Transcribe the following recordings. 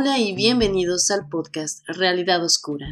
Hola y bienvenidos al podcast Realidad Oscura.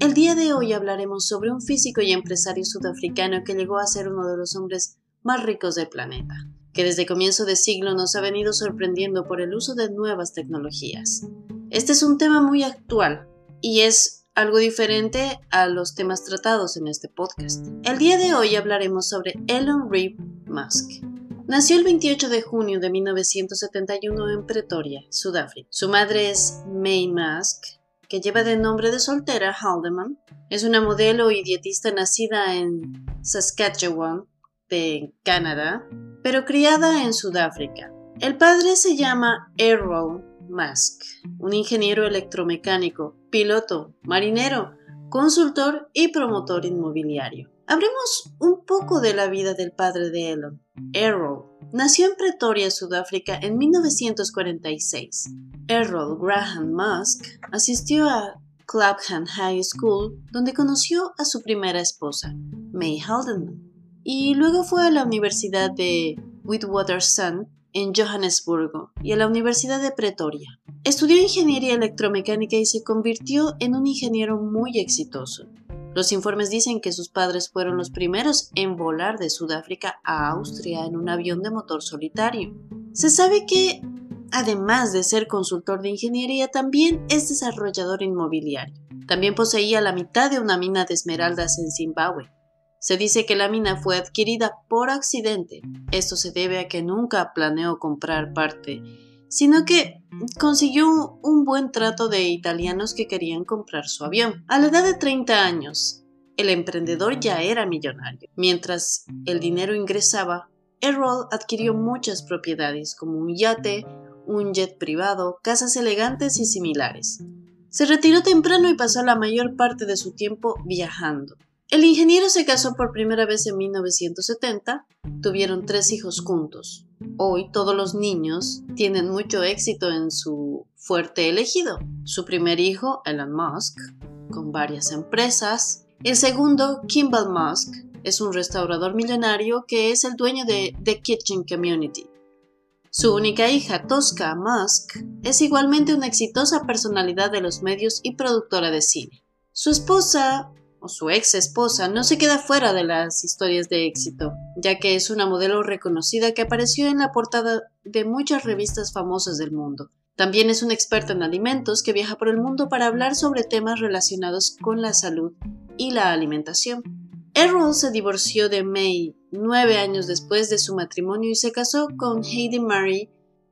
El día de hoy hablaremos sobre un físico y empresario sudafricano que llegó a ser uno de los hombres más ricos del planeta, que desde comienzo de siglo nos ha venido sorprendiendo por el uso de nuevas tecnologías. Este es un tema muy actual y es algo diferente a los temas tratados en este podcast. El día de hoy hablaremos sobre Elon Reeve Musk. Nació el 28 de junio de 1971 en Pretoria, Sudáfrica. Su madre es May Musk, que lleva de nombre de soltera Haldeman. Es una modelo y dietista nacida en Saskatchewan, de Canadá, pero criada en Sudáfrica. El padre se llama Errol Musk, un ingeniero electromecánico, piloto, marinero, consultor y promotor inmobiliario. Hablemos un poco de la vida del padre de Elon, Errol. Nació en Pretoria, Sudáfrica, en 1946. Errol Graham Musk asistió a Clapham High School, donde conoció a su primera esposa, May Haldeman, y luego fue a la Universidad de Witwatersrand en Johannesburgo y a la Universidad de Pretoria. Estudió ingeniería electromecánica y se convirtió en un ingeniero muy exitoso. Los informes dicen que sus padres fueron los primeros en volar de Sudáfrica a Austria en un avión de motor solitario. Se sabe que, además de ser consultor de ingeniería, también es desarrollador inmobiliario. También poseía la mitad de una mina de esmeraldas en Zimbabue. Se dice que la mina fue adquirida por accidente. Esto se debe a que nunca planeó comprar parte sino que consiguió un buen trato de italianos que querían comprar su avión. A la edad de 30 años, el emprendedor ya era millonario. Mientras el dinero ingresaba, Errol adquirió muchas propiedades como un yate, un jet privado, casas elegantes y similares. Se retiró temprano y pasó la mayor parte de su tiempo viajando. El ingeniero se casó por primera vez en 1970, tuvieron tres hijos juntos. Hoy todos los niños tienen mucho éxito en su fuerte elegido. Su primer hijo, Elon Musk, con varias empresas. El segundo, Kimball Musk, es un restaurador millonario que es el dueño de The Kitchen Community. Su única hija, Tosca Musk, es igualmente una exitosa personalidad de los medios y productora de cine. Su esposa, su ex esposa no se queda fuera de las historias de éxito, ya que es una modelo reconocida que apareció en la portada de muchas revistas famosas del mundo. También es una experta en alimentos que viaja por el mundo para hablar sobre temas relacionados con la salud y la alimentación. Errol se divorció de May nueve años después de su matrimonio y se casó con Heidi Murray,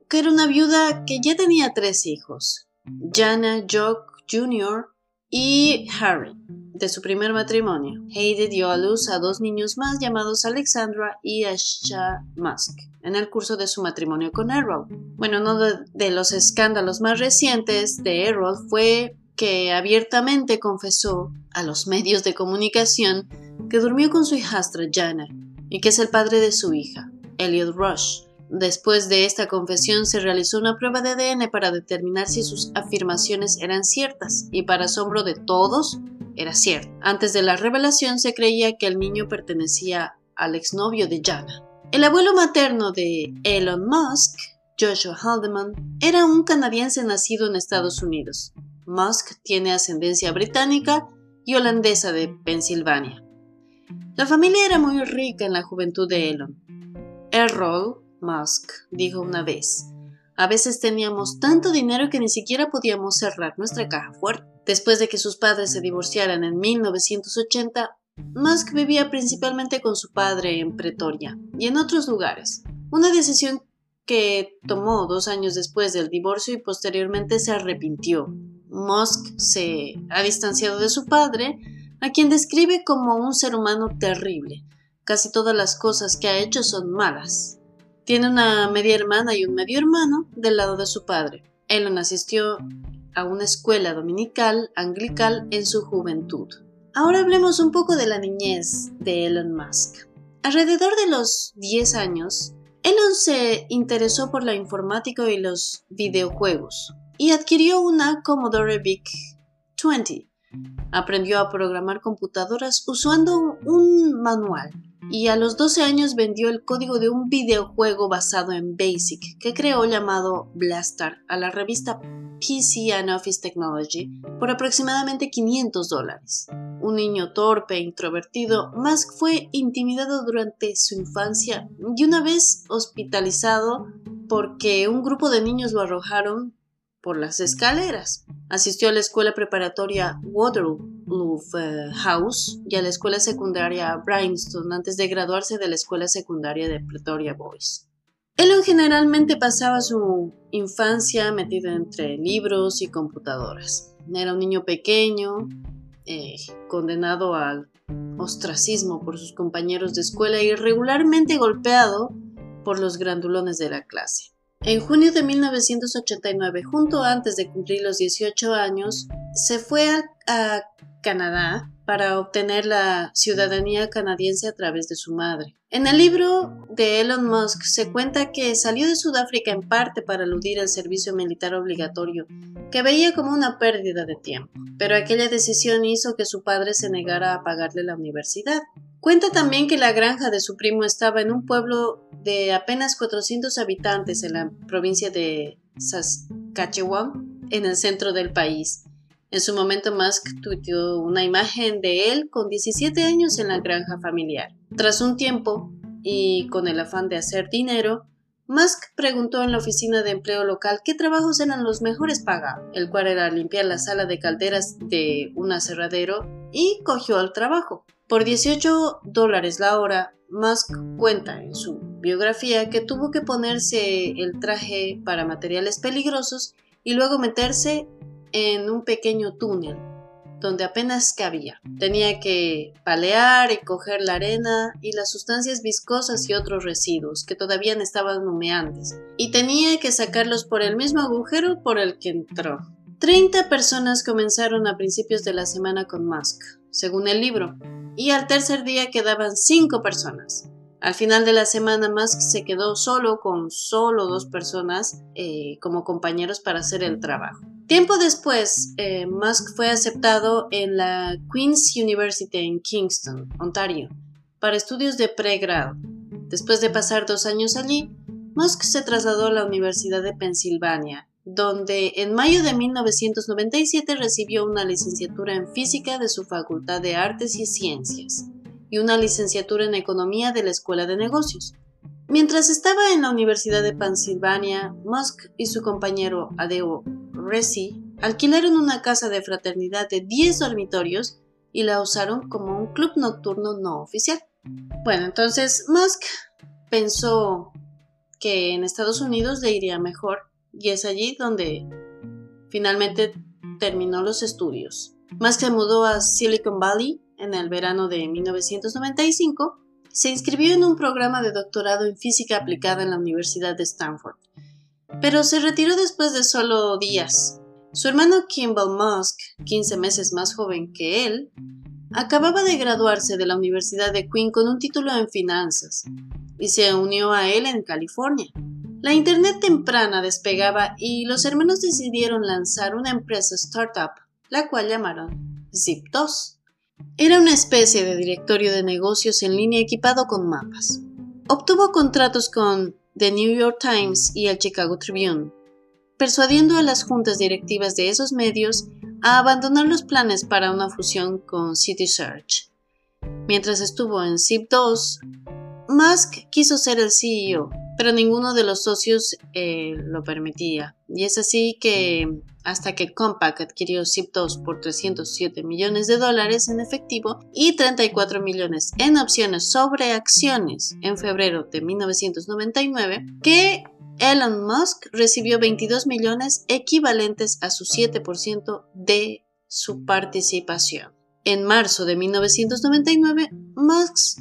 que era una viuda que ya tenía tres hijos, Jana Jock Jr. y Harry de su primer matrimonio. Heidi dio a luz a dos niños más llamados Alexandra y Asha Musk en el curso de su matrimonio con Errol. Bueno, uno de, los escándalos más recientes de Errol fue que abiertamente confesó a los medios de comunicación que durmió con su hijastra Jana y que es el padre de su hija, Elliot Rush. Después de esta confesión se realizó una prueba de ADN para determinar si sus afirmaciones eran ciertas y para asombro de todos, era cierto. Antes de la revelación se creía que el niño pertenecía al exnovio de Jana. El abuelo materno de Elon Musk, Joshua Haldeman, era un canadiense nacido en Estados Unidos. Musk tiene ascendencia británica y holandesa de Pensilvania. La familia era muy rica en la juventud de Elon. Errol Musk dijo una vez, a veces teníamos tanto dinero que ni siquiera podíamos cerrar nuestra caja fuerte. Después de que sus padres se divorciaran en 1980, Musk vivía principalmente con su padre en Pretoria y en otros lugares. Una decisión que tomó dos años después del divorcio y posteriormente se arrepintió. Musk se ha distanciado de su padre, a quien describe como un ser humano terrible. Casi todas las cosas que ha hecho son malas. Tiene una media hermana y un medio hermano del lado de su padre. Elon asistió a una escuela dominical anglical en su juventud. Ahora hablemos un poco de la niñez de Elon Musk. Alrededor de los 10 años, Elon se interesó por la informática y los videojuegos y adquirió una Commodore VIC-20. Aprendió a programar computadoras usando un manual y a los 12 años vendió el código de un videojuego basado en BASIC que creó llamado Blastar a la revista PC and Office Technology por aproximadamente 500 dólares. Un niño torpe e introvertido, Musk fue intimidado durante su infancia y una vez hospitalizado porque un grupo de niños lo arrojaron por las escaleras. Asistió a la escuela preparatoria Waterloo House y a la escuela secundaria Bryanston antes de graduarse de la escuela secundaria de Pretoria Boys. Elon generalmente pasaba su infancia metido entre libros y computadoras. Era un niño pequeño, eh, condenado al ostracismo por sus compañeros de escuela y regularmente golpeado por los grandulones de la clase. En junio de 1989, junto antes de cumplir los 18 años, se fue a, Canadá para obtener la ciudadanía canadiense a través de su madre. En el libro de Elon Musk se cuenta que salió de Sudáfrica en parte para eludir el servicio militar obligatorio, que veía como una pérdida de tiempo, pero aquella decisión hizo que su padre se negara a pagarle la universidad. Cuenta también que la granja de su primo estaba en un pueblo de apenas 400 habitantes en la provincia de Saskatchewan, en el centro del país. En su momento Musk tuiteó una imagen de él con 17 años en la granja familiar. Tras un tiempo, y con el afán de hacer dinero, Musk preguntó en la oficina de empleo local qué trabajos eran los mejores pagados, el cual era limpiar la sala de calderas de un aserradero, y cogió el trabajo. Por 18 dólares la hora, Musk cuenta en su biografía que tuvo que ponerse el traje para materiales peligrosos y luego meterse en un pequeño túnel donde apenas cabía. Tenía que palear y coger la arena y las sustancias viscosas y otros residuos que todavía estaban humeantes, y tenía que sacarlos por el mismo agujero por el que entró. 30 personas comenzaron a principios de la semana con Musk, según el libro, y al tercer día quedaban cinco personas. Al final de la semana Musk se quedó solo con solo dos personas eh, como compañeros para hacer el trabajo. Tiempo después, eh, Musk fue aceptado en la Queen's University en Kingston, Ontario, para estudios de pregrado. Después de pasar dos años allí, Musk se trasladó a la Universidad de Pensilvania donde en mayo de 1997 recibió una licenciatura en física de su Facultad de Artes y Ciencias y una licenciatura en economía de la Escuela de Negocios. Mientras estaba en la Universidad de Pensilvania, Musk y su compañero Adeo Resi alquilaron una casa de fraternidad de 10 dormitorios y la usaron como un club nocturno no oficial. Bueno, entonces Musk pensó que en Estados Unidos le iría mejor y es allí donde finalmente terminó los estudios. Más se mudó a Silicon Valley en el verano de 1995, se inscribió en un programa de doctorado en física aplicada en la Universidad de Stanford, pero se retiró después de solo días. Su hermano Kimball Musk, 15 meses más joven que él, acababa de graduarse de la Universidad de Queen con un título en finanzas y se unió a él en California. La Internet temprana despegaba y los hermanos decidieron lanzar una empresa startup, la cual llamaron Zip2. Era una especie de directorio de negocios en línea equipado con mapas. Obtuvo contratos con The New York Times y el Chicago Tribune, persuadiendo a las juntas directivas de esos medios a abandonar los planes para una fusión con City Search. Mientras estuvo en Zip2, Musk quiso ser el CEO pero ninguno de los socios eh, lo permitía. Y es así que hasta que Compaq adquirió Zip2 por 307 millones de dólares en efectivo y 34 millones en opciones sobre acciones en febrero de 1999, que Elon Musk recibió 22 millones equivalentes a su 7% de su participación. En marzo de 1999, Musk,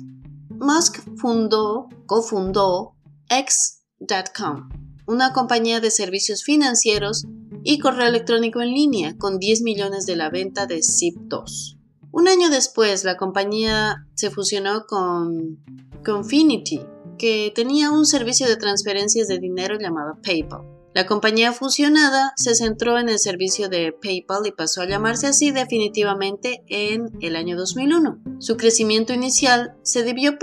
Musk fundó, cofundó X.com, una compañía de servicios financieros y correo electrónico en línea con 10 millones de la venta de Zip2. Un año después, la compañía se fusionó con Confinity, que tenía un servicio de transferencias de dinero llamado PayPal. La compañía fusionada se centró en el servicio de PayPal y pasó a llamarse así definitivamente en el año 2001. Su crecimiento inicial se debió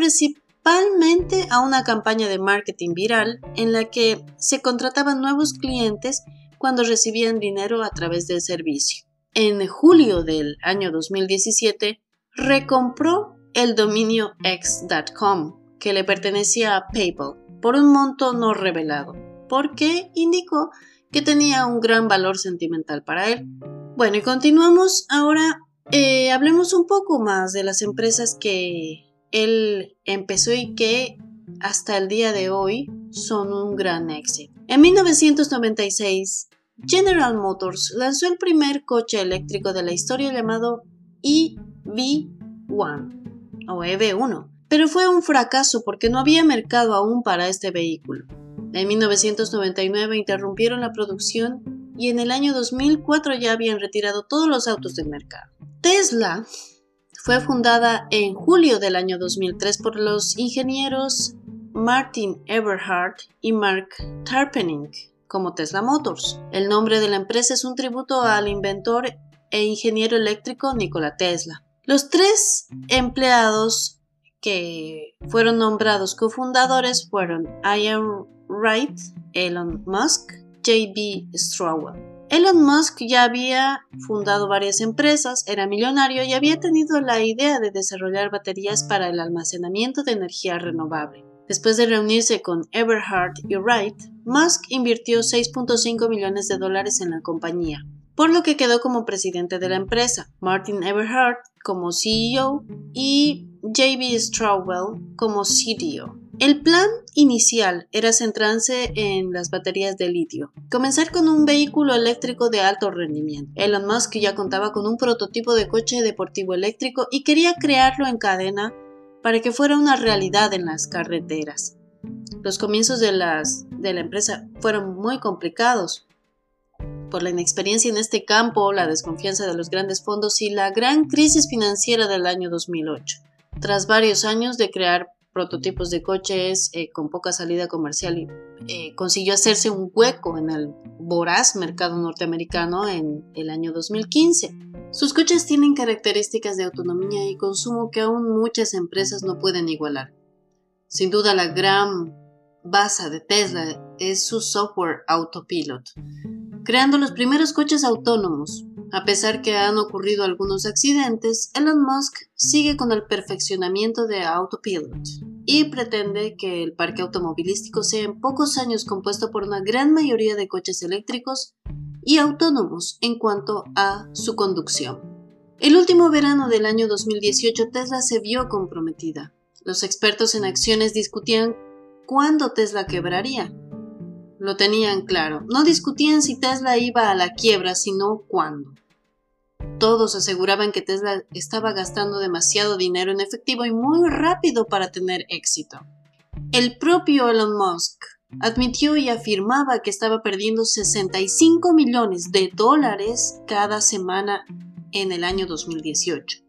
principalmente a una campaña de marketing viral en la que se contrataban nuevos clientes cuando recibían dinero a través del servicio. En julio del año 2017, recompró el dominio x.com, que le pertenecía a PayPal, por un monto no revelado, porque indicó que tenía un gran valor sentimental para él. Bueno, y continuamos ahora. Eh, hablemos un poco más de las empresas que él empezó y que hasta el día de hoy son un gran éxito. En 1996, General Motors lanzó el primer coche eléctrico de la historia llamado EV1 o EV1, pero fue un fracaso porque no había mercado aún para este vehículo. En 1999 interrumpieron la producción y en el año 2004 ya habían retirado todos los autos del mercado. Tesla fue fundada en julio del año 2003 por los ingenieros Martin Eberhard y Mark Tarpenning como Tesla Motors. El nombre de la empresa es un tributo al inventor e ingeniero eléctrico Nikola Tesla. Los tres empleados que fueron nombrados cofundadores fueron Ian Wright, Elon Musk, J.B. Strawell. Elon Musk ya había fundado varias empresas, era millonario y había tenido la idea de desarrollar baterías para el almacenamiento de energía renovable. Después de reunirse con Eberhard y Wright, Musk invirtió 6.5 millones de dólares en la compañía, por lo que quedó como presidente de la empresa, Martin Eberhard como CEO y JB Strawell como CDO. El plan inicial era centrarse en las baterías de litio, comenzar con un vehículo eléctrico de alto rendimiento. Elon Musk ya contaba con un prototipo de coche deportivo eléctrico y quería crearlo en cadena para que fuera una realidad en las carreteras. Los comienzos de, la empresa fueron muy complicados por la inexperiencia en este campo, la desconfianza de los grandes fondos y la gran crisis financiera del año 2008. Tras varios años de crear prototipos de coches eh, con poca salida comercial y eh, consiguió hacerse un hueco en el voraz mercado norteamericano en el año 2015. Sus coches tienen características de autonomía y consumo que aún muchas empresas no pueden igualar. Sin duda la gran base de Tesla es su software autopilot, creando los primeros coches autónomos, a pesar que han ocurrido algunos accidentes, Elon Musk sigue con el perfeccionamiento de Autopilot y pretende que el parque automovilístico sea en pocos años compuesto por una gran mayoría de coches eléctricos y autónomos en cuanto a su conducción. El último verano del año 2018 Tesla se vio comprometida. Los expertos en acciones discutían cuándo Tesla quebraría. Lo tenían claro, no discutían si Tesla iba a la quiebra, sino cuándo. Todos aseguraban que Tesla estaba gastando demasiado dinero en efectivo y muy rápido para tener éxito. El propio Elon Musk admitió y afirmaba que estaba perdiendo 65 millones de dólares cada semana en el año 2018.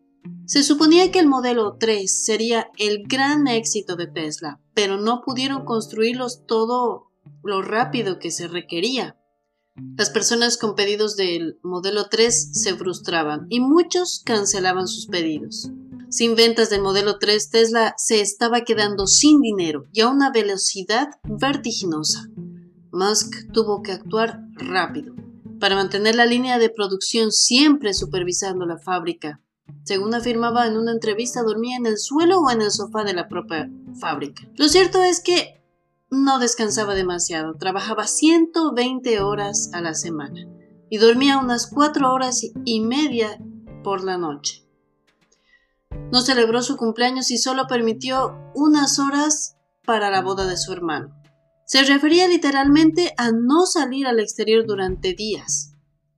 Se suponía que el modelo 3 sería el gran éxito de Tesla, pero no pudieron construirlos todo lo rápido que se requería. Las personas con pedidos del modelo 3 se frustraban y muchos cancelaban sus pedidos. Sin ventas del modelo 3, Tesla se estaba quedando sin dinero y a una velocidad vertiginosa. Musk tuvo que actuar rápido para mantener la línea de producción siempre supervisando la fábrica. Según afirmaba en una entrevista, dormía en el suelo o en el sofá de la propia fábrica. Lo cierto es que no descansaba demasiado, trabajaba 120 horas a la semana y dormía unas 4 horas y media por la noche. No celebró su cumpleaños y solo permitió unas horas para la boda de su hermano. Se refería literalmente a no salir al exterior durante días.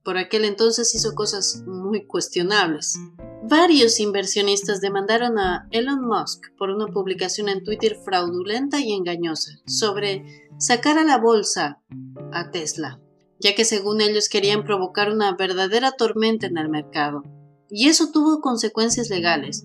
Por aquel entonces hizo cosas muy cuestionables. Varios inversionistas demandaron a Elon Musk por una publicación en Twitter fraudulenta y engañosa sobre sacar a la bolsa a Tesla, ya que según ellos querían provocar una verdadera tormenta en el mercado. Y eso tuvo consecuencias legales.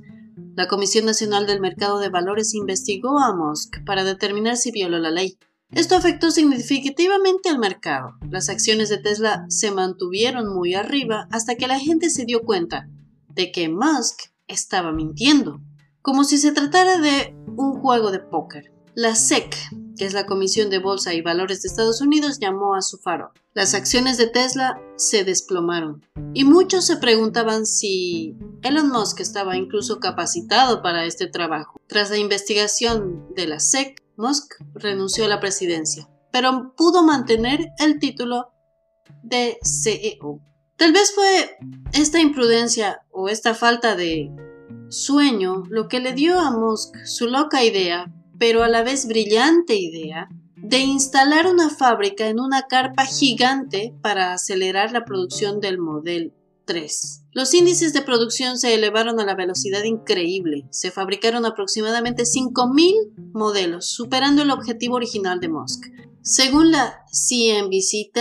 La Comisión Nacional del Mercado de Valores investigó a Musk para determinar si violó la ley. Esto afectó significativamente al mercado. Las acciones de Tesla se mantuvieron muy arriba hasta que la gente se dio cuenta de que Musk estaba mintiendo, como si se tratara de un juego de póker. La SEC, que es la Comisión de Bolsa y Valores de Estados Unidos, llamó a su faro. Las acciones de Tesla se desplomaron y muchos se preguntaban si Elon Musk estaba incluso capacitado para este trabajo. Tras la investigación de la SEC, Musk renunció a la presidencia, pero pudo mantener el título de CEO. Tal vez fue esta imprudencia o esta falta de sueño lo que le dio a Musk su loca idea, pero a la vez brillante idea, de instalar una fábrica en una carpa gigante para acelerar la producción del Model 3. Los índices de producción se elevaron a la velocidad increíble. Se fabricaron aproximadamente 5.000 modelos, superando el objetivo original de Musk. Según la CNBC,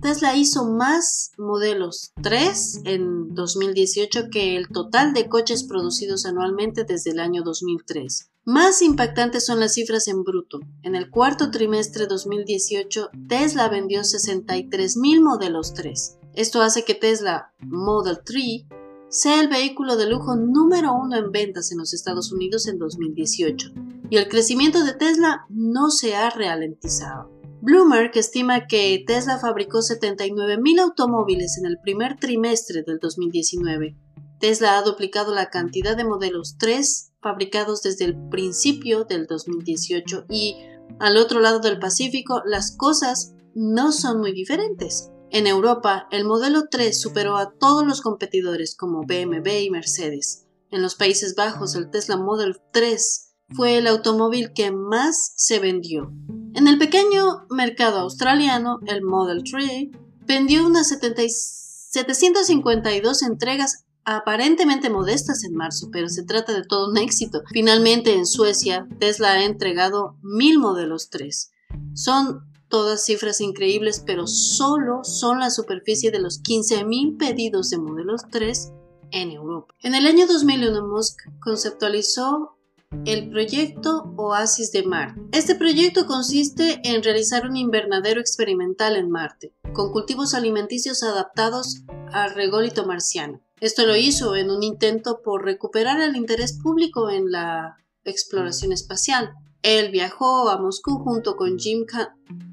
Tesla hizo más modelos 3 en 2018 que el total de coches producidos anualmente desde el año 2003. Más impactantes son las cifras en bruto. En el cuarto trimestre 2018, Tesla vendió 63.000 modelos 3. Esto hace que Tesla Model 3 sea el vehículo de lujo número uno en ventas en los Estados Unidos en 2018 y el crecimiento de Tesla no se ha ralentizado. Bloomberg estima que Tesla fabricó 79.000 automóviles en el primer trimestre del 2019. Tesla ha duplicado la cantidad de modelos 3 fabricados desde el principio del 2018 y al otro lado del Pacífico las cosas no son muy diferentes. En Europa, el modelo 3 superó a todos los competidores como BMW y Mercedes. En los Países Bajos, el Tesla Model 3 fue el automóvil que más se vendió. En el pequeño mercado australiano, el Model 3 vendió unas 752 entregas aparentemente modestas en marzo, pero se trata de todo un éxito. Finalmente, en Suecia, Tesla ha entregado mil modelos 3. Son todas cifras increíbles, pero solo son la superficie de los 15.000 pedidos de modelos 3 en Europa. En el año 2001, Musk conceptualizó el proyecto Oasis de Marte. Este proyecto consiste en realizar un invernadero experimental en Marte, con cultivos alimenticios adaptados al rególito marciano. Esto lo hizo en un intento por recuperar el interés público en la exploración espacial. Él viajó a Moscú junto con Jim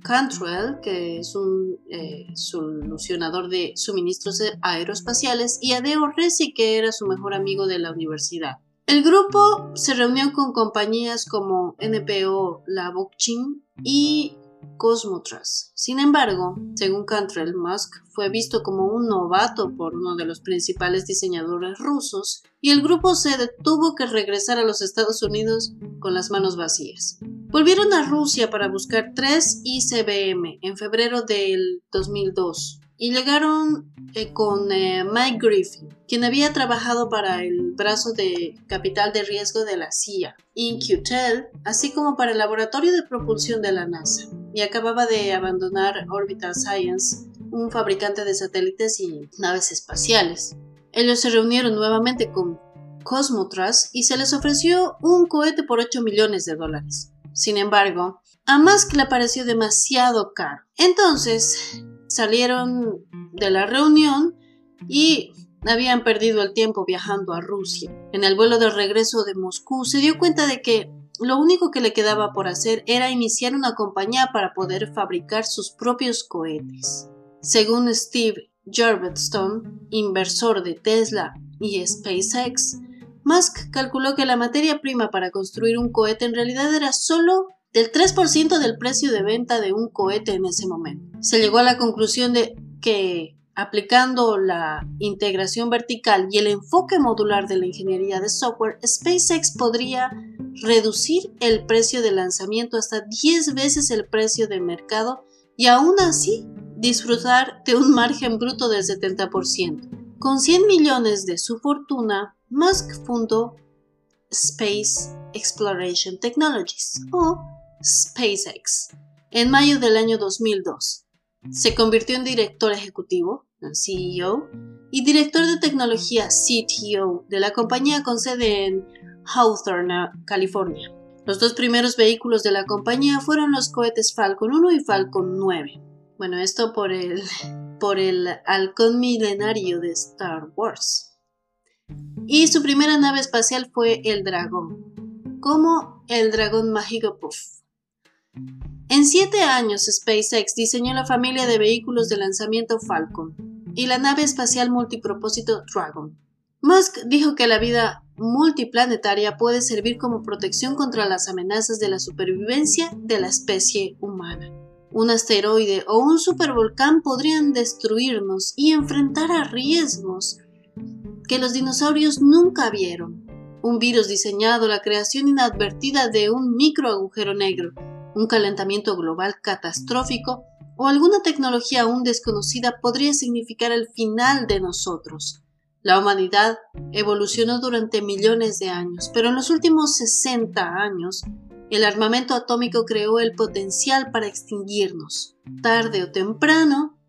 Cantrell, que es un eh, solucionador de suministros aeroespaciales, y a Deo Resi, que era su mejor amigo de la universidad. El grupo se reunió con compañías como NPO, La Blockchain y Cosmotras. Sin embargo, según Cantrell, Musk fue visto como un novato por uno de los principales diseñadores rusos y el grupo se tuvo que regresar a los Estados Unidos con las manos vacías. Volvieron a Rusia para buscar tres ICBM en febrero del 2002 y llegaron eh, con eh, Mike Griffin, quien había trabajado para el brazo de capital de riesgo de la CIA, InQtel, así como para el laboratorio de propulsión de la NASA, y acababa de abandonar Orbital Science, un fabricante de satélites y naves espaciales. Ellos se reunieron nuevamente con Cosmotras y se les ofreció un cohete por 8 millones de dólares. Sin embargo, a Musk le pareció demasiado caro. Entonces, salieron de la reunión y habían perdido el tiempo viajando a Rusia. En el vuelo de regreso de Moscú se dio cuenta de que lo único que le quedaba por hacer era iniciar una compañía para poder fabricar sus propios cohetes. Según Steve Jurvetson, inversor de Tesla y SpaceX, Musk calculó que la materia prima para construir un cohete en realidad era solo del 3% del precio de venta de un cohete en ese momento. Se llegó a la conclusión de que aplicando la integración vertical y el enfoque modular de la ingeniería de software, SpaceX podría reducir el precio de lanzamiento hasta 10 veces el precio de mercado y aún así disfrutar de un margen bruto del 70%. Con 100 millones de su fortuna, Musk fundó Space Exploration Technologies o SpaceX en mayo del año 2002. Se convirtió en director ejecutivo, CEO, y director de tecnología CTO de la compañía con sede en Hawthorne, California. Los dos primeros vehículos de la compañía fueron los cohetes Falcon 1 y Falcon 9. Bueno, esto por el, por el halcón milenario de Star Wars. Y su primera nave espacial fue el Dragón, como el Dragón Mágico Puff En siete años, SpaceX diseñó la familia de vehículos de lanzamiento Falcon y la nave espacial multipropósito Dragon. Musk dijo que la vida multiplanetaria puede servir como protección contra las amenazas de la supervivencia de la especie humana. Un asteroide o un supervolcán podrían destruirnos y enfrentar a riesgos que los dinosaurios nunca vieron. Un virus diseñado, la creación inadvertida de un micro agujero negro, un calentamiento global catastrófico o alguna tecnología aún desconocida podría significar el final de nosotros. La humanidad evolucionó durante millones de años, pero en los últimos 60 años, el armamento atómico creó el potencial para extinguirnos. Tarde o temprano,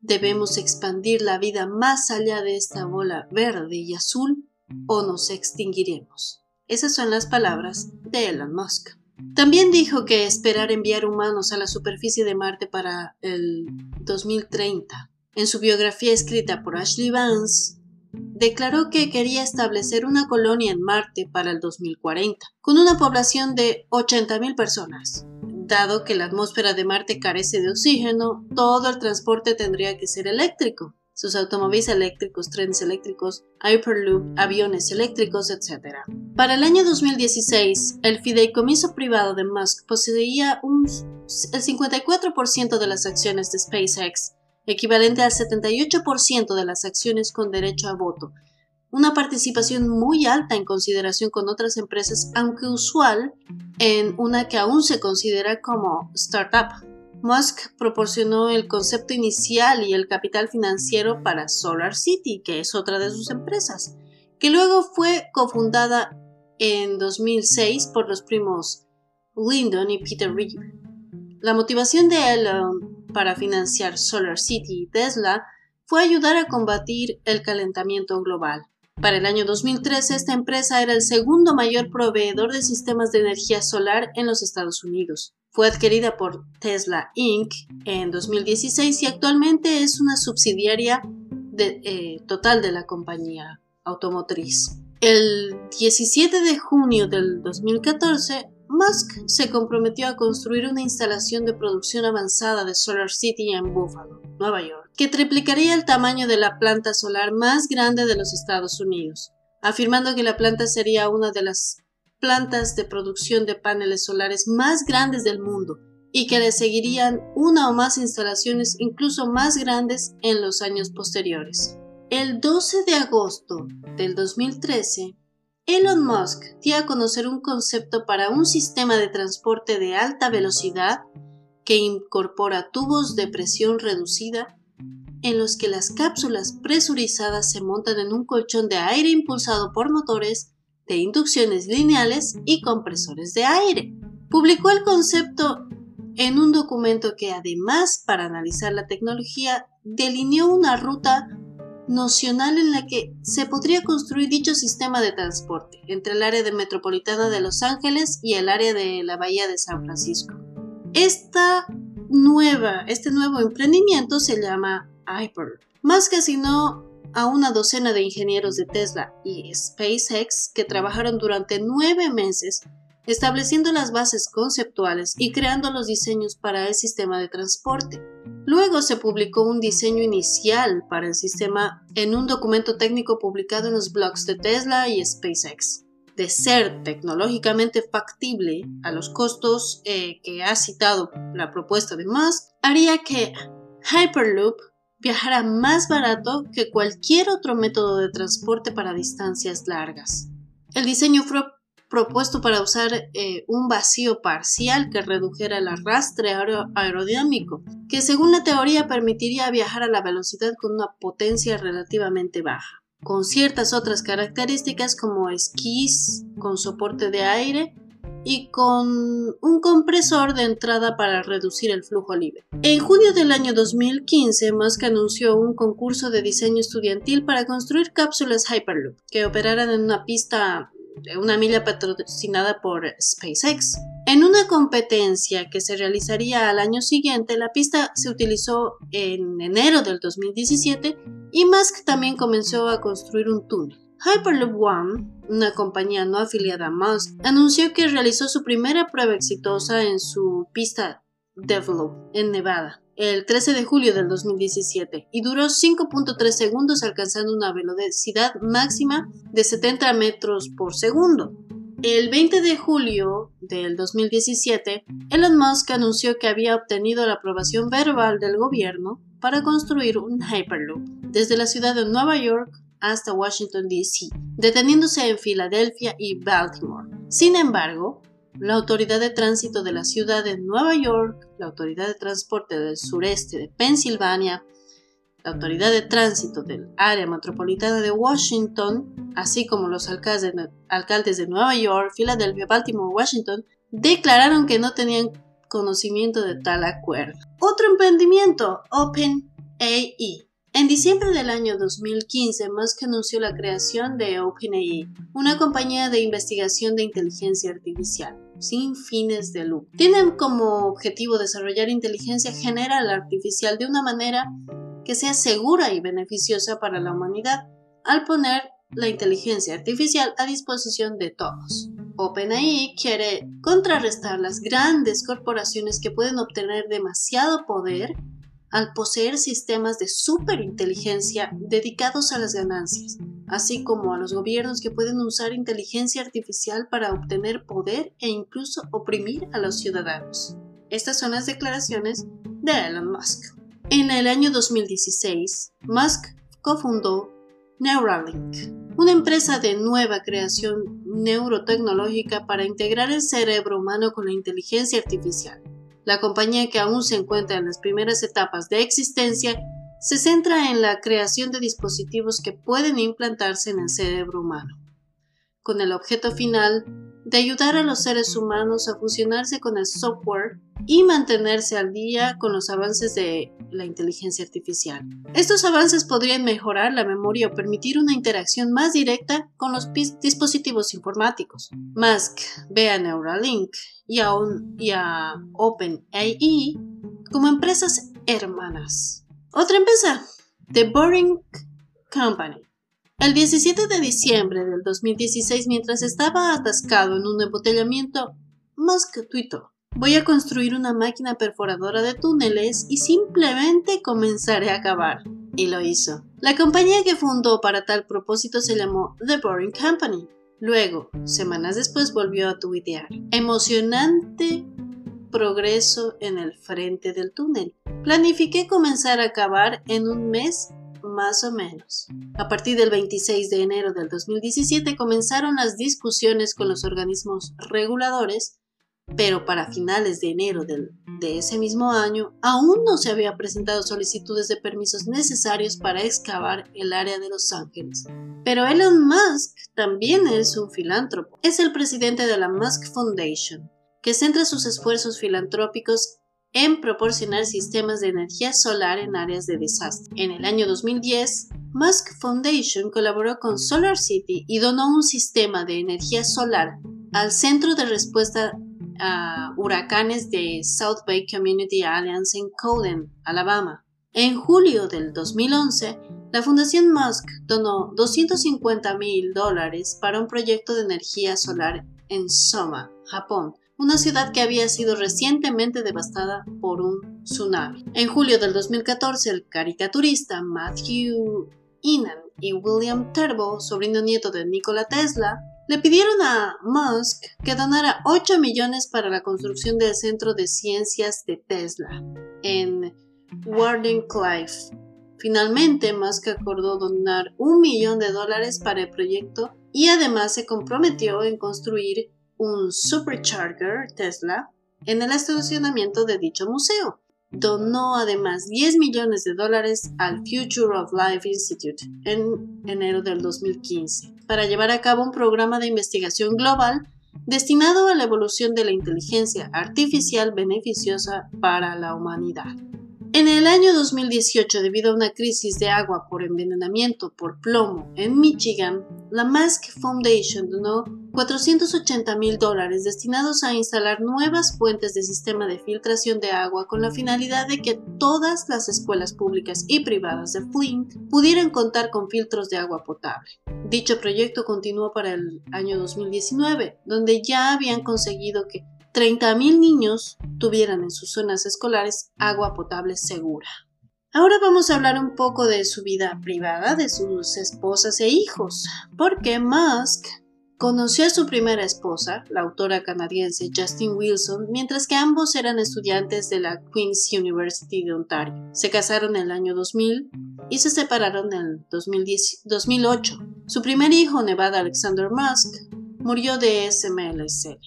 debemos expandir la vida más allá de esta bola verde y azul o nos extinguiremos. Esas son las palabras de Elon Musk. También dijo que esperar enviar humanos a la superficie de Marte para el 2030. En su biografía escrita por Ashley Vance, declaró que quería establecer una colonia en Marte para el 2040, con una población de 80.000 personas. Dado que la atmósfera de Marte carece de oxígeno, todo el transporte tendría que ser eléctrico. Sus automóviles eléctricos, trenes eléctricos, Hyperloop, aviones eléctricos, etc. Para el año 2016, el fideicomiso privado de Musk poseía un, el 54% de las acciones de SpaceX equivalente al 78% de las acciones con derecho a voto, una participación muy alta en consideración con otras empresas, aunque usual en una que aún se considera como startup. Musk proporcionó el concepto inicial y el capital financiero para Solar City, que es otra de sus empresas, que luego fue cofundada en 2006 por los primos Lyndon y Peter Reed. La motivación de Elon para financiar Solar City y Tesla fue ayudar a combatir el calentamiento global. Para el año 2013, esta empresa era el segundo mayor proveedor de sistemas de energía solar en los Estados Unidos. Fue adquirida por Tesla Inc. en 2016 y actualmente es una subsidiaria eh, total de la compañía automotriz. El 17 de junio del 2014, Musk se comprometió a construir una instalación de producción avanzada de Solar City en Buffalo, Nueva York, que triplicaría el tamaño de la planta solar más grande de los Estados Unidos, afirmando que la planta sería una de las plantas de producción de paneles solares más grandes del mundo y que le seguirían una o más instalaciones incluso más grandes en los años posteriores. El 12 de agosto del 2013, Elon Musk dio a conocer un concepto para un sistema de transporte de alta velocidad que incorpora tubos de presión reducida en los que las cápsulas presurizadas se montan en un colchón de aire impulsado por motores de inducciones lineales y compresores de aire. Publicó el concepto en un documento que además para analizar la tecnología delineó una ruta nocional en la que se podría construir dicho sistema de transporte entre el área de metropolitana de Los Ángeles y el área de la bahía de San Francisco. Esta nueva, este nuevo emprendimiento se llama Hyper. Más que asignó a una docena de ingenieros de Tesla y SpaceX que trabajaron durante nueve meses estableciendo las bases conceptuales y creando los diseños para el sistema de transporte. Luego se publicó un diseño inicial para el sistema en un documento técnico publicado en los blogs de Tesla y SpaceX. De ser tecnológicamente factible a los costos eh, que ha citado la propuesta de Musk, haría que Hyperloop viajara más barato que cualquier otro método de transporte para distancias largas. El diseño fue propuesto para usar eh, un vacío parcial que redujera el arrastre aerodinámico, que según la teoría permitiría viajar a la velocidad con una potencia relativamente baja, con ciertas otras características como esquís con soporte de aire y con un compresor de entrada para reducir el flujo libre. En junio del año 2015, Musk anunció un concurso de diseño estudiantil para construir cápsulas Hyperloop que operaran en una pista una milla patrocinada por SpaceX. En una competencia que se realizaría al año siguiente, la pista se utilizó en enero del 2017 y Musk también comenzó a construir un túnel. Hyperloop One una compañía no afiliada a Musk, anunció que realizó su primera prueba exitosa en su pista Develop en Nevada el 13 de julio del 2017 y duró 5.3 segundos alcanzando una velocidad máxima de 70 metros por segundo. El 20 de julio del 2017, Elon Musk anunció que había obtenido la aprobación verbal del gobierno para construir un Hyperloop desde la ciudad de Nueva York hasta Washington, D.C., deteniéndose en Filadelfia y Baltimore. Sin embargo, la Autoridad de Tránsito de la Ciudad de Nueva York, la Autoridad de Transporte del Sureste de Pensilvania, la Autoridad de Tránsito del Área Metropolitana de Washington, así como los alcaldes de Nueva York, Filadelfia, Baltimore, Washington, declararon que no tenían conocimiento de tal acuerdo. Otro emprendimiento, OpenAI. En diciembre del año 2015, Musk anunció la creación de OpenAI, una compañía de investigación de inteligencia artificial sin fines de lucro. Tienen como objetivo desarrollar inteligencia general artificial de una manera que sea segura y beneficiosa para la humanidad al poner la inteligencia artificial a disposición de todos. OpenAI quiere contrarrestar las grandes corporaciones que pueden obtener demasiado poder al poseer sistemas de superinteligencia dedicados a las ganancias, así como a los gobiernos que pueden usar inteligencia artificial para obtener poder e incluso oprimir a los ciudadanos. Estas son las declaraciones de Elon Musk. En el año 2016, Musk cofundó Neuralink, una empresa de nueva creación neurotecnológica para integrar el cerebro humano con la inteligencia artificial. La compañía que aún se encuentra en las primeras etapas de existencia se centra en la creación de dispositivos que pueden implantarse en el cerebro humano, con el objeto final de ayudar a los seres humanos a fusionarse con el software y mantenerse al día con los avances de la inteligencia artificial. Estos avances podrían mejorar la memoria o permitir una interacción más directa con los dispositivos informáticos. Musk ve a Neuralink y a, y OpenAI como empresas hermanas. Otra empresa, The Boring Company. El 17 de diciembre del 2016, mientras estaba atascado en un embotellamiento, Musk tuitó, voy a construir una máquina perforadora de túneles y simplemente comenzaré a cavar. Y lo hizo. La compañía que fundó para tal propósito se llamó The Boring Company. Luego, semanas después, volvió a tuitear. Emocionante progreso en el frente del túnel. Planifiqué comenzar a cavar en un mes más o menos. A partir del 26 de enero del 2017 comenzaron las discusiones con los organismos reguladores, pero para finales de enero de ese mismo año aún no se había presentado solicitudes de permisos necesarios para excavar el área de Los Ángeles. Pero Elon Musk también es un filántropo. Es el presidente de la Musk Foundation, que centra sus esfuerzos filantrópicos en proporcionar sistemas de energía solar en áreas de desastre. En el año 2010, Musk Foundation colaboró con Solar City y donó un sistema de energía solar al Centro de Respuesta a Huracanes de South Bay Community Alliance en Coden, Alabama. En julio del 2011, la Fundación Musk donó 250 mil dólares para un proyecto de energía solar en Soma, Japón, una ciudad que había sido recientemente devastada por un tsunami. En julio del 2014, el caricaturista Matthew Inan y William Turbo, sobrino nieto de Nikola Tesla, le pidieron a Musk que donara 8 millones para la construcción del Centro de Ciencias de Tesla en Wardenclyffe. Finalmente, Musk acordó donar un millón de dólares para el proyecto y además se comprometió en construir un supercharger Tesla en el estacionamiento de dicho museo. Donó además 10 millones de dólares al Future of Life Institute en enero del 2015 para llevar a cabo un programa de investigación global destinado a la evolución de la inteligencia artificial beneficiosa para la humanidad. En el año 2018, debido a una crisis de agua por envenenamiento por plomo en Michigan, la Musk Foundation donó 480 mil dólares destinados a instalar nuevas fuentes de sistema de filtración de agua con la finalidad de que todas las escuelas públicas y privadas de Flint pudieran contar con filtros de agua potable. Dicho proyecto continuó para el año 2019, donde ya habían conseguido que 30.000 niños tuvieran en sus zonas escolares agua potable segura. Ahora vamos a hablar un poco de su vida privada, de sus esposas e hijos, porque Musk Conoció a su primera esposa, la autora canadiense Justin Wilson, mientras que ambos eran estudiantes de la Queen's University de Ontario. Se casaron en el año 2000 y se separaron en el 2008. Su primer hijo, Nevada Alexander Musk, murió de SMLC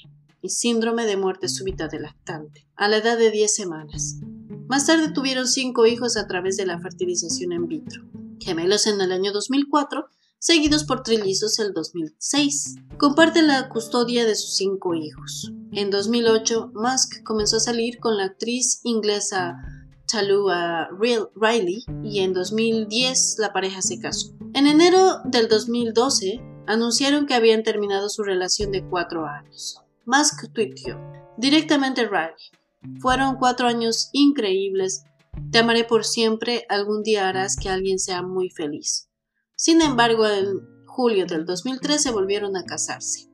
y síndrome de muerte súbita del lactante, a la edad de 10 semanas. Más tarde tuvieron cinco hijos a través de la fertilización in vitro, gemelos en el año 2004 seguidos por trillizos el 2006. Comparte la custodia de sus cinco hijos. En 2008, Musk comenzó a salir con la actriz inglesa Talua Riley y en 2010 la pareja se casó. En enero del 2012 anunciaron que habían terminado su relación de cuatro años. Musk tuiteó directamente Riley. Fueron cuatro años increíbles. Te amaré por siempre. Algún día harás que alguien sea muy feliz. Sin embargo, en julio del 2013 volvieron a casarse.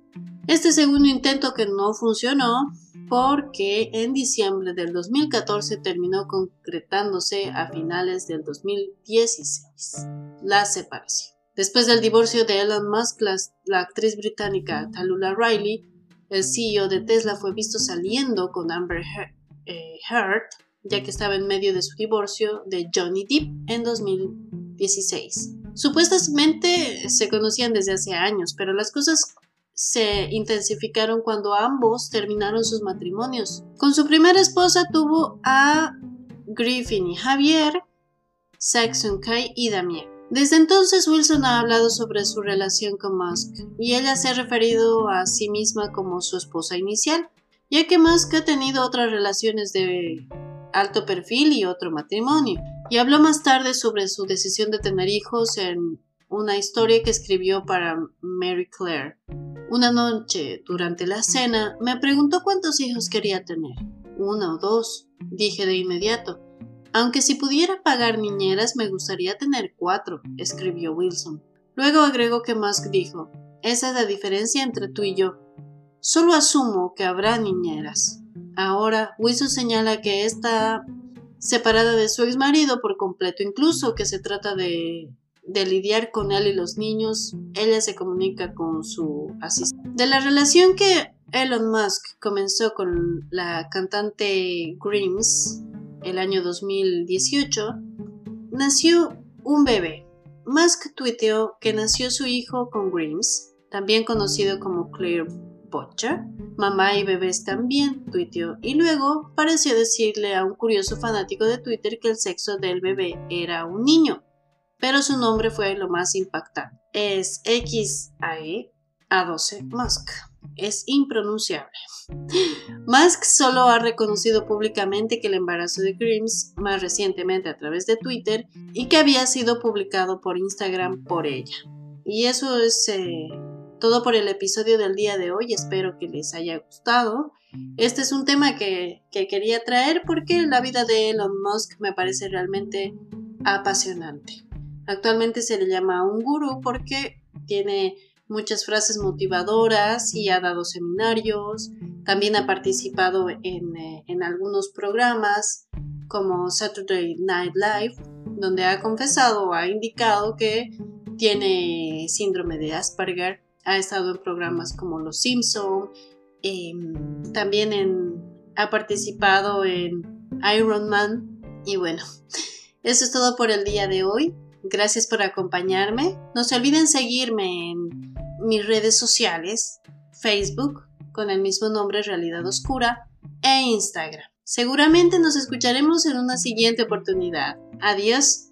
Este segundo intento que no funcionó porque en diciembre del 2014 terminó concretándose a finales del 2016 la separación. Después del divorcio de Elon Musk, la, actriz británica Talula Riley, el CEO de Tesla, fue visto saliendo con Amber eh, Heard, ya que estaba en medio de su divorcio de Johnny Depp en 2016. Supuestamente se conocían desde hace años, pero las cosas se intensificaron cuando ambos terminaron sus matrimonios. Con su primera esposa tuvo a Griffin y Javier, Saxon Kai y Damien. Desde entonces Wilson ha hablado sobre su relación con Musk y ella se ha referido a sí misma como su esposa inicial, ya que Musk ha tenido otras relaciones de alto perfil y otro matrimonio y habló más tarde sobre su decisión de tener hijos en una historia que escribió para Mary Claire. Una noche, durante la cena, me preguntó cuántos hijos quería tener. Uno o dos, dije de inmediato. Aunque si pudiera pagar niñeras me gustaría tener cuatro, escribió Wilson. Luego agregó que Musk dijo, esa es la diferencia entre tú y yo. Solo asumo que habrá niñeras. Ahora, Wilson señala que esta separada de su ex marido por completo, incluso que se trata de, de lidiar con él y los niños, ella se comunica con su asistente. De la relación que Elon Musk comenzó con la cantante Grimes el año 2018, nació un bebé. Musk tuiteó que nació su hijo con Grimes, también conocido como Claire Butcher, mamá y bebés también, tuiteó, y luego pareció decirle a un curioso fanático de Twitter que el sexo del bebé era un niño, pero su nombre fue lo más impactante. Es XAE A12 Musk. Es impronunciable. Musk solo ha reconocido públicamente que el embarazo de Grimes, más recientemente a través de Twitter, y que había sido publicado por Instagram por ella. Y eso es eh, todo por el episodio del día de hoy. Espero que les haya gustado. Este es un tema que, quería traer porque la vida de Elon Musk me parece realmente apasionante. Actualmente se le llama un gurú porque tiene muchas frases motivadoras y ha dado seminarios. También ha participado en, eh, en algunos programas como Saturday Night Live, donde ha confesado o ha indicado que tiene síndrome de Asperger ha estado en programas como Los Simpson, em, también ha participado en Iron Man y bueno, eso es todo por el día de hoy. Gracias por acompañarme. No se olviden seguirme en mis redes sociales, Facebook con el mismo nombre Realidad Oscura e Instagram. Seguramente nos escucharemos en una siguiente oportunidad. Adiós.